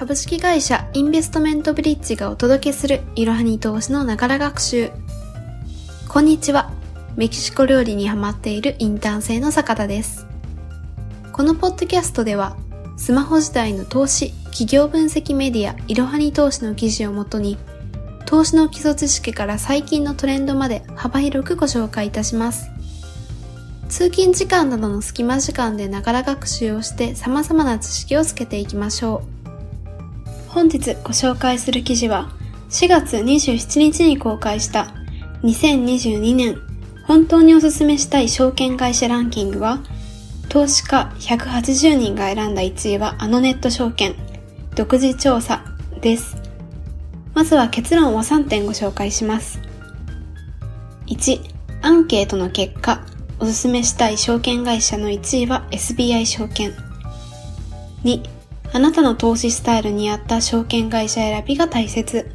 株式会社インベストメントブリッジがお届けするいろはに投資のながら学習。こんにちは。メキシコ料理にハマっているインターン生の坂田です。このポッドキャストでは、スマホ時代の投資、企業分析メディア、いろはに投資の記事をもとに、投資の基礎知識から最近のトレンドまで幅広くご紹介いたします。通勤時間などの隙間時間でながら学習をして様々な知識をつけていきましょう。本日ご紹介する記事は4月27日に公開した2022年本当におすすめしたい証券会社ランキングは投資家180人が選んだ1位はあのネット証券独自調査です。まずは結論を3点ご紹介します。1、アンケートの結果、おすすめしたい証券会社の1位は SBI 証券。2、あなたの投資スタイルに合った証券会社選びが大切。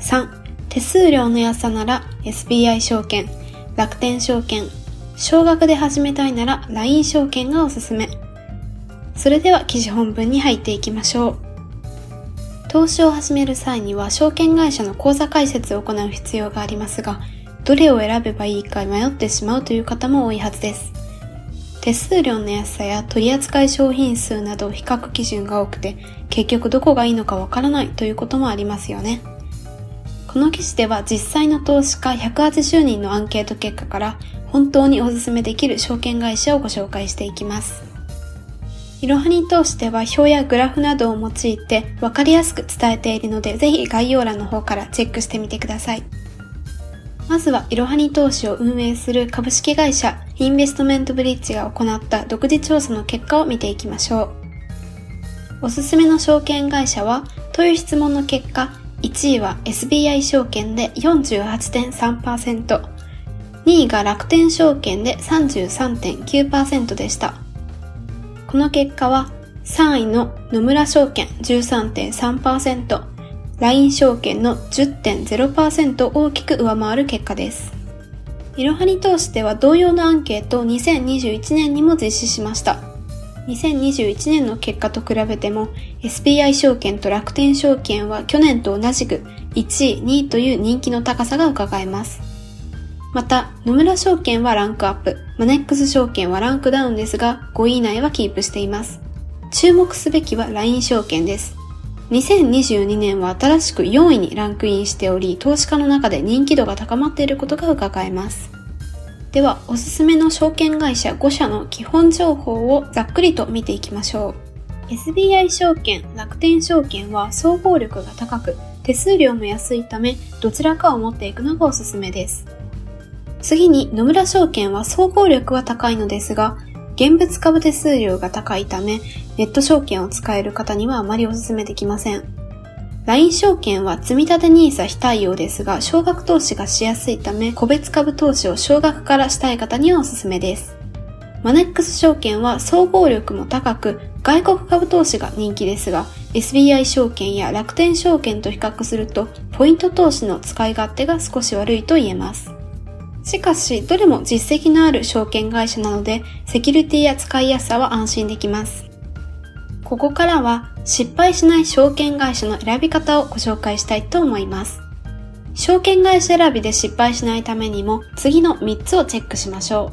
3、手数料の安さなら SBI 証券、楽天証券、少額で始めたいなら LINE 証券がおすすめ。それでは記事本文に入っていきましょう。投資を始める際には証券会社の口座開設を行う必要がありますが、どれを選べばいいか迷ってしまうという方も多いはずです。手数料の安さや取扱商品数など比較基準が多くて、結局どこがいいのかわからないということもありますよね。この記事では実際の投資家180人のアンケート結果から本当におすすめできる証券会社をご紹介していきます。いろはに投資では表やグラフなどを用いて分かりやすく伝えているのでぜひ概要欄の方からチェックしてみてください。まずは、いろはに投資を運営する株式会社インベストメントブリッジが行った独自調査の結果を見ていきましょう。おすすめの証券会社は、という質問の結果、1位は SBI 証券で48.3%、2位が楽天証券で33.9%でした。この結果は、3位の野村証券13.3%、LINE 証券の10.0%を大きく上回る結果です。いろはに通しては同様のアンケートを2021年にも実施しました。2021年の結果と比べても SBI 証券と楽天証券は去年と同じく1位、2位という人気の高さが伺えます。また、野村証券はランクアップ、マネックス証券はランクダウンですが5位以内はキープしています。注目すべきは LINE 証券です。2022年は新しく4位にランクインしており、投資家の中で人気度が高まっていることが伺えます。では、おすすめの証券会社5社の基本情報をざっくりと見ていきましょう。SBI 証券、楽天証券は総合力が高く、手数料も安いため、どちらかを持っていくのがおすすめです。次に野村証券は総合力は高いのですが、現物株手数料が高いため、ネット証券を使える方にはあまりお勧めできません。LINE 証券は積立 NISA 非対応ですが、少額投資がしやすいため、個別株投資を少額からしたい方にはおすすめです。マネックス証券は総合力も高く、外国株投資が人気ですが、SBI 証券や楽天証券と比較すると、ポイント投資の使い勝手が少し悪いと言えます。しかし、どれも実績のある証券会社なので、セキュリティや使いやすさは安心できます。ここからは、失敗しない証券会社の選び方をご紹介したいと思います。証券会社選びで失敗しないためにも、次の3つをチェックしましょ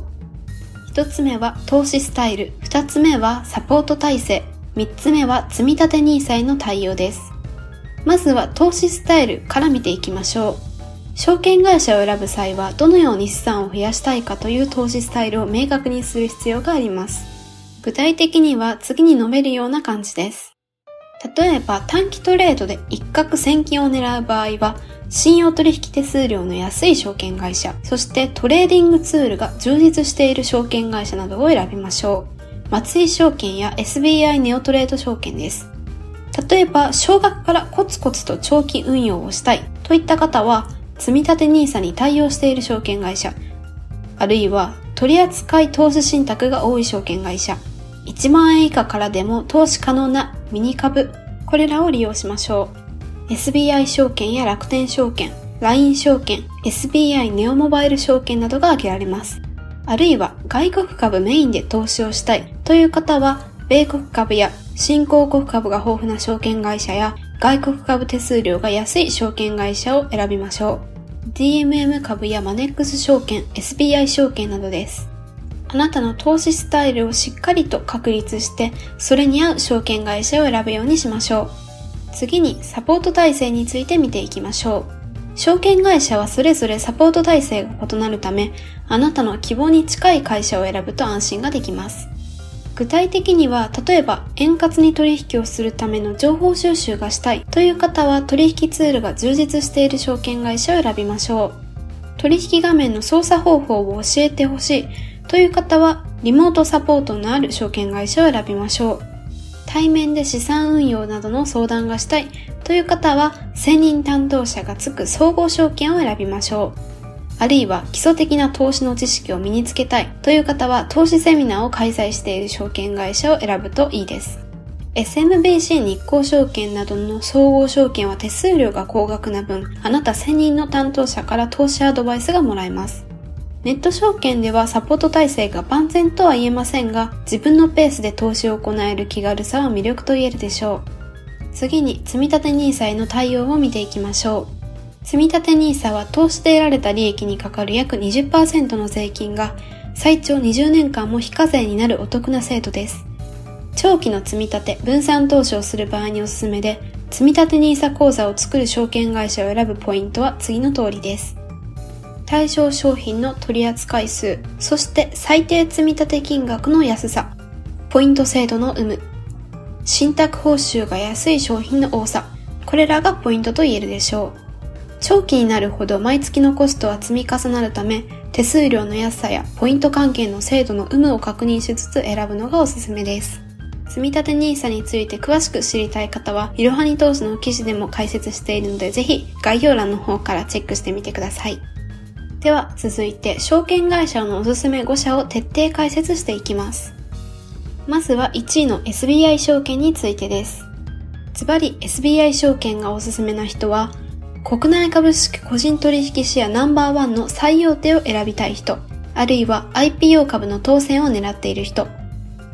う。1つ目は投資スタイル、2つ目はサポート体制、3つ目は積立 NISA への対応です。まずは投資スタイルから見ていきましょう。証券会社を選ぶ際はどのように資産を増やしたいかという投資スタイルを明確にする必要があります。具体的には次に述べるような感じです。例えば短期トレードで一攫千金を狙う場合は信用取引手数料の安い証券会社、そしてトレーディングツールが充実している証券会社などを選びましょう。松井証券や SBI ネオトレード証券です。例えば、少額からコツコツと長期運用をしたいといった方は、積立 NISA に対応している証券会社、あるいは取扱い投資信託が多い証券会社、1万円以下からでも投資可能なミニ株、これらを利用しましょう。SBI 証券や楽天証券、LINE 証券、SBI ネオモバイル証券などが挙げられます。あるいは外国株メインで投資をしたいという方は米国株や新興国株が豊富な証券会社や外国株手数料が安い証券会社を選びましょう。DMM 株やマネックス証券、SBI 証券などです。あなたの投資スタイルをしっかりと確立して、それに合う証券会社を選ぶようにしましょう。次にサポート体制について見ていきましょう。証券会社はそれぞれサポート体制が異なるため、あなたの希望に近い会社を選ぶと安心ができます。具体的には、例えば円滑に取引をするための情報収集がしたいという方は取引ツールが充実している証券会社を選びましょう。取引画面の操作方法を教えてほしいという方はリモートサポートのある証券会社を選びましょう。対面で資産運用などの相談がしたいという方は専任担当者がつく総合証券を選びましょう。あるいは基礎的な投資の知識を身につけたいという方は投資セミナーを開催している証券会社を選ぶといいです。SMBC 日興証券などの総合証券は手数料が高額な分、あなた専任の担当者から投資アドバイスがもらえます。ネット証券ではサポート体制が万全とは言えませんが、自分のペースで投資を行える気軽さは魅力と言えるでしょう。次に、積立 NISA への対応を見ていきましょう。積立 NISA は投資で得られた利益にかかる約20%の税金が最長20年間も非課税になるお得な制度です。長期の積み立て、分散投資をする場合におすすめで、積立 NISA 口座を作る証券会社を選ぶポイントは次の通りです。対象商品の取扱数、そして最低積立金額の安さ、ポイント制度の有無、信託報酬が安い商品の多さ、これらがポイントと言えるでしょう。長期になるほど毎月のコストは積み重なるため、手数料の安さやポイント関係の制度の有無を確認しつつ選ぶのがおすすめです。積み立 NISA について詳しく知りたい方は、いろはに投資の記事でも解説しているので、ぜひ概要欄の方からチェックしてみてください。では続いて、証券会社のおすすめ5社を徹底解説していきます。まずは1位の SBI 証券についてです。ズバリ SBI 証券がおすすめな人は、国内株式個人取引シェアナンバーワンの最大手を選びたい人、あるいは IPO 株の当選を狙っている人、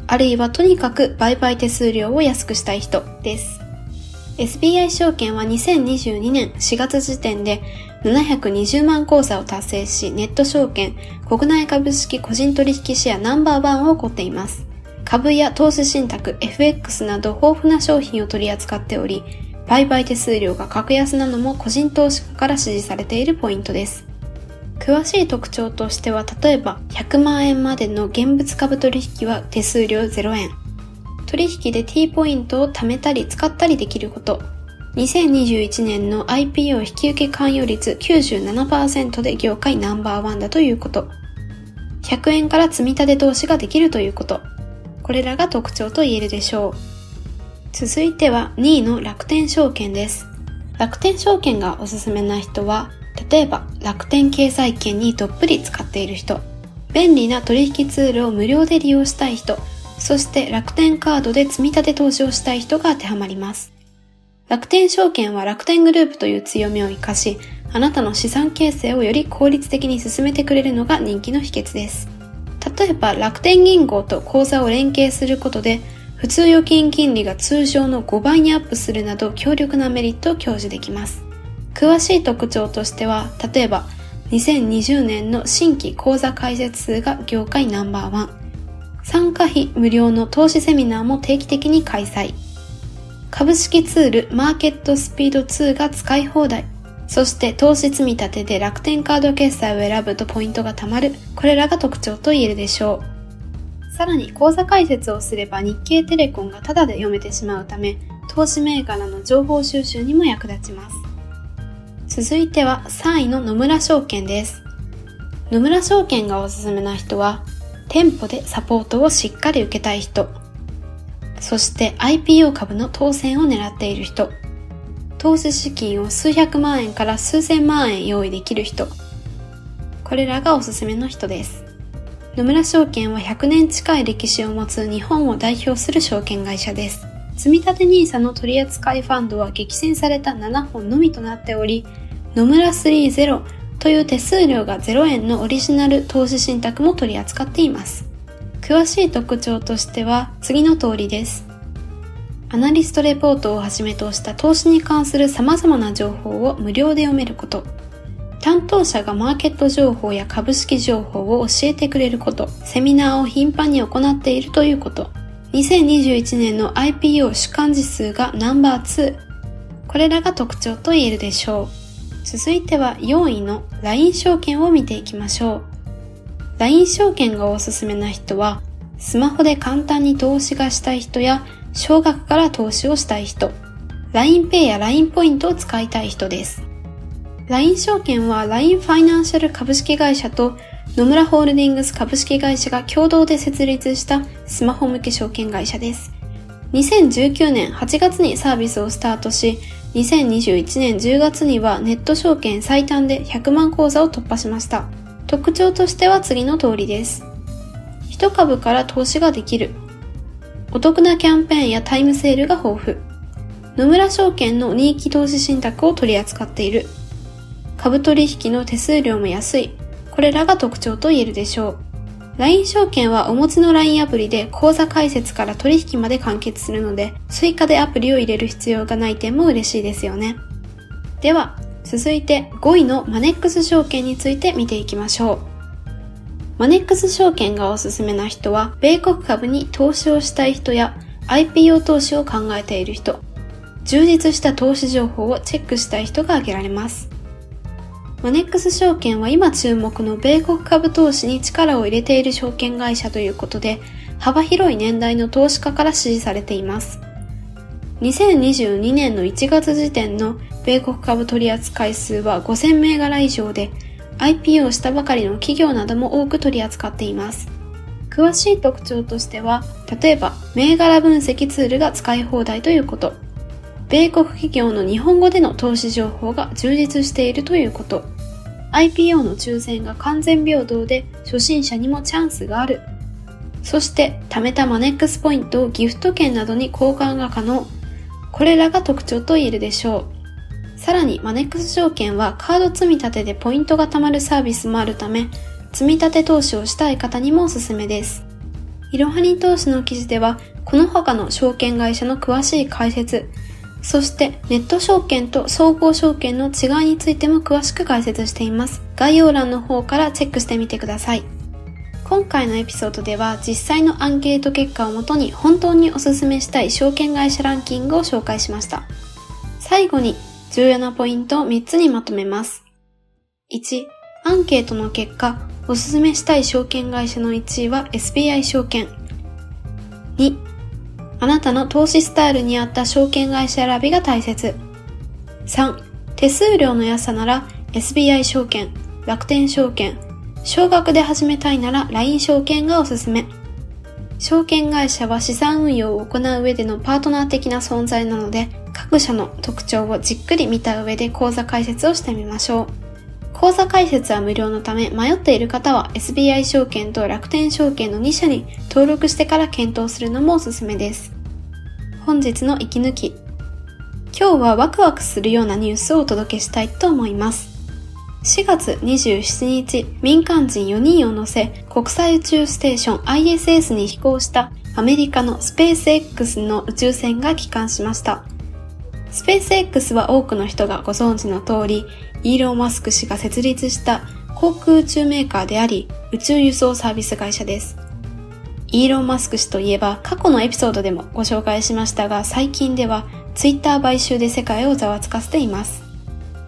あるいはとにかく売買手数料を安くしたい人です。SBI 証券は2022年4月時点で720万口座を達成し、ネット証券、国内株式個人取引シェアナンバーワンを誇っています。株や投資信託、FX など豊富な商品を取り扱っており、売買手数料が格安なのも個人投資家から支持されているポイントです。詳しい特徴としては、例えば100万円までの現物株取引は手数料0円。取引で T ポイントを貯めたり使ったりできること。2021年の IPO 引き受け関与率97%で業界ナンバーワンだということ。100円から積み立て投資ができるということ。これらが特徴と言えるでしょう。続いては2位の楽天証券です。楽天証券がおすすめな人は、例えば楽天経済圏にどっぷり使っている人、便利な取引ツールを無料で利用したい人、そして楽天カードで積み立て投資をしたい人が当てはまります。楽天証券は楽天グループという強みを活かし、あなたの資産形成をより効率的に進めてくれるのが人気の秘訣です。例えば楽天銀行と口座を連携することで普通預金金利が通常の5倍にアップするなど強力なメリットを享受できます。詳しい特徴としては、例えば2020年の新規口座開設数が業界ナンバーワン。参加費無料の投資セミナーも定期的に開催。株式ツールマーケットスピード2が使い放題。そして投資積み立てで楽天カード決済を選ぶとポイントが貯まる。これらが特徴と言えるでしょう。さらに口座開設をすれば日経テレコンがタダで読めてしまうため、投資銘柄の情報収集にも役立ちます。続いては3位の野村証券です。野村証券がおすすめな人は、店舗でサポートをしっかり受けたい人、そして IPO 株の当選を狙っている人、投資資金を数百万円から数千万円用意できる人、これらがおすすめの人です。野村証券は100年近い歴史を持つ日本を代表する証券会社です。積立 NISA の取扱いファンドは激戦された7本のみとなっており、野村30という手数料が0円のオリジナル投資信託も取り扱っています。詳しい特徴としては次の通りです。アナリストレポートをはじめとした投資に関する様々な情報を無料で読めること。担当者がマーケット情報や株式情報を教えてくれること。セミナーを頻繁に行っているということ。2021年の IPO 主幹事数がナンバー2。これらが特徴と言えるでしょう。続いては4位の LINE 証券を見ていきましょう。LINE 証券がおすすめな人は、スマホで簡単に投資がしたい人や、少額から投資をしたい人、LINEPay や LINE ポイントを使いたい人です。LINE 証券は LINE ファイナンシャル株式会社と野村ホールディングス株式会社が共同で設立したスマホ向け証券会社です。2019年8月にサービスをスタートし、2021年10月にはネット証券最短で100万口座を突破しました。特徴としては次の通りです。1株から投資ができる。お得なキャンペーンやタイムセールが豊富。野村証券の人気投資信託を取り扱っている。株取引の手数料も安い。これらが特徴と言えるでしょう。LINE 証券はお持ちの LINE アプリで口座開設から取引まで完結するので、追加でアプリを入れる必要がない点も嬉しいですよね。では、続いて5位のマネックス証券について見ていきましょう。マネックス証券がおすすめな人は、米国株に投資をしたい人や IPO 投資を考えている人、充実した投資情報をチェックしたい人が挙げられます。マネックス証券は今注目の米国株投資に力を入れている証券会社ということで、幅広い年代の投資家から支持されています。2022年の1月時点の米国株取扱数は5000銘柄以上で IPO したばかりの企業なども多く取り扱っています。詳しい特徴としては、例えば銘柄分析ツールが使い放題ということ、米国企業の日本語での投資情報が充実しているということ、IPO の抽選が完全平等で初心者にもチャンスがある。そして貯めたマネックスポイントをギフト券などに交換が可能。これらが特徴と言えるでしょう。さらにマネックス証券はカード積み立てでポイントが貯まるサービスもあるため、積み立て投資をしたい方にもおすすめです。いろはに投資の記事では、この他の証券会社の詳しい解説、そしてネット証券と総合証券の違いについても詳しく解説しています。概要欄の方からチェックしてみてください。今回のエピソードでは実際のアンケート結果をもとに本当におすすめしたい証券会社ランキングを紹介しました。最後に重要なポイントを3つにまとめます。1、アンケートの結果、おすすめしたい証券会社の1位は SBI 証券。あなたの投資スタイルに合った証券会社選びが大切。3、手数料の安さなら SBI 証券、楽天証券、少額で始めたいなら LINE 証券がおすすめ。証券会社は資産運用を行う上でのパートナー的な存在なので、各社の特徴をじっくり見た上で講座解説をしてみましょう。講座解説は無料のため迷っている方は SBI 証券と楽天証券の2社に登録してから検討するのもおすすめです。本日の息抜き。今日はワクワクするようなニュースをお届けしたいと思います。4月27日、民間人4人を乗せ国際宇宙ステーション ISS に飛行したアメリカのスペース X の宇宙船が帰還しました。スペース X は多くの人がご存知の通り、イーロン・マスク氏が設立した航空宇宙メーカーであり、宇宙輸送サービス会社です。イーロン・マスク氏といえば過去のエピソードでもご紹介しましたが、最近ではツイッター買収で世界をざわつかせています。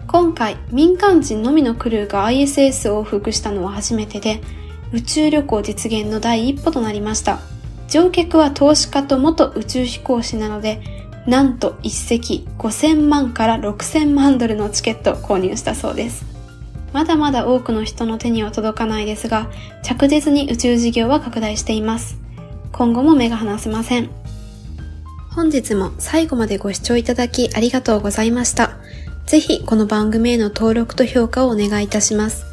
今回、民間人のみのクルーが ISS を往復したのは初めてで、宇宙旅行実現の第一歩となりました。乗客は投資家と元宇宙飛行士なので、なんと一席5000万から6000万ドルのチケットを購入したそうです。まだまだ多くの人の手には届かないですが、着実に宇宙事業は拡大しています。今後も目が離せません。本日も最後までご視聴いただきありがとうございました。ぜひこの番組への登録と評価をお願いいたします。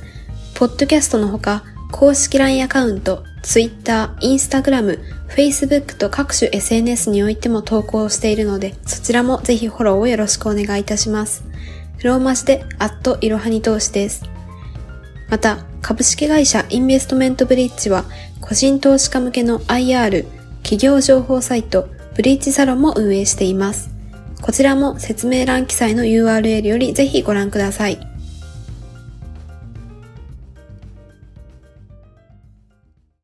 ポッドキャストのほか、公式 LINE アカウント、Twitter、Instagram、Facebook と各種 SNS においても投稿しているので、そちらもぜひフォローをよろしくお願いいたします。ローマ字で、アットいろはに投資です。また、株式会社インベストメントブリッジは個人投資家向けの IR 企業情報サイトブリッジサロンも運営しています。こちらも説明欄記載の URL よりぜひご覧ください。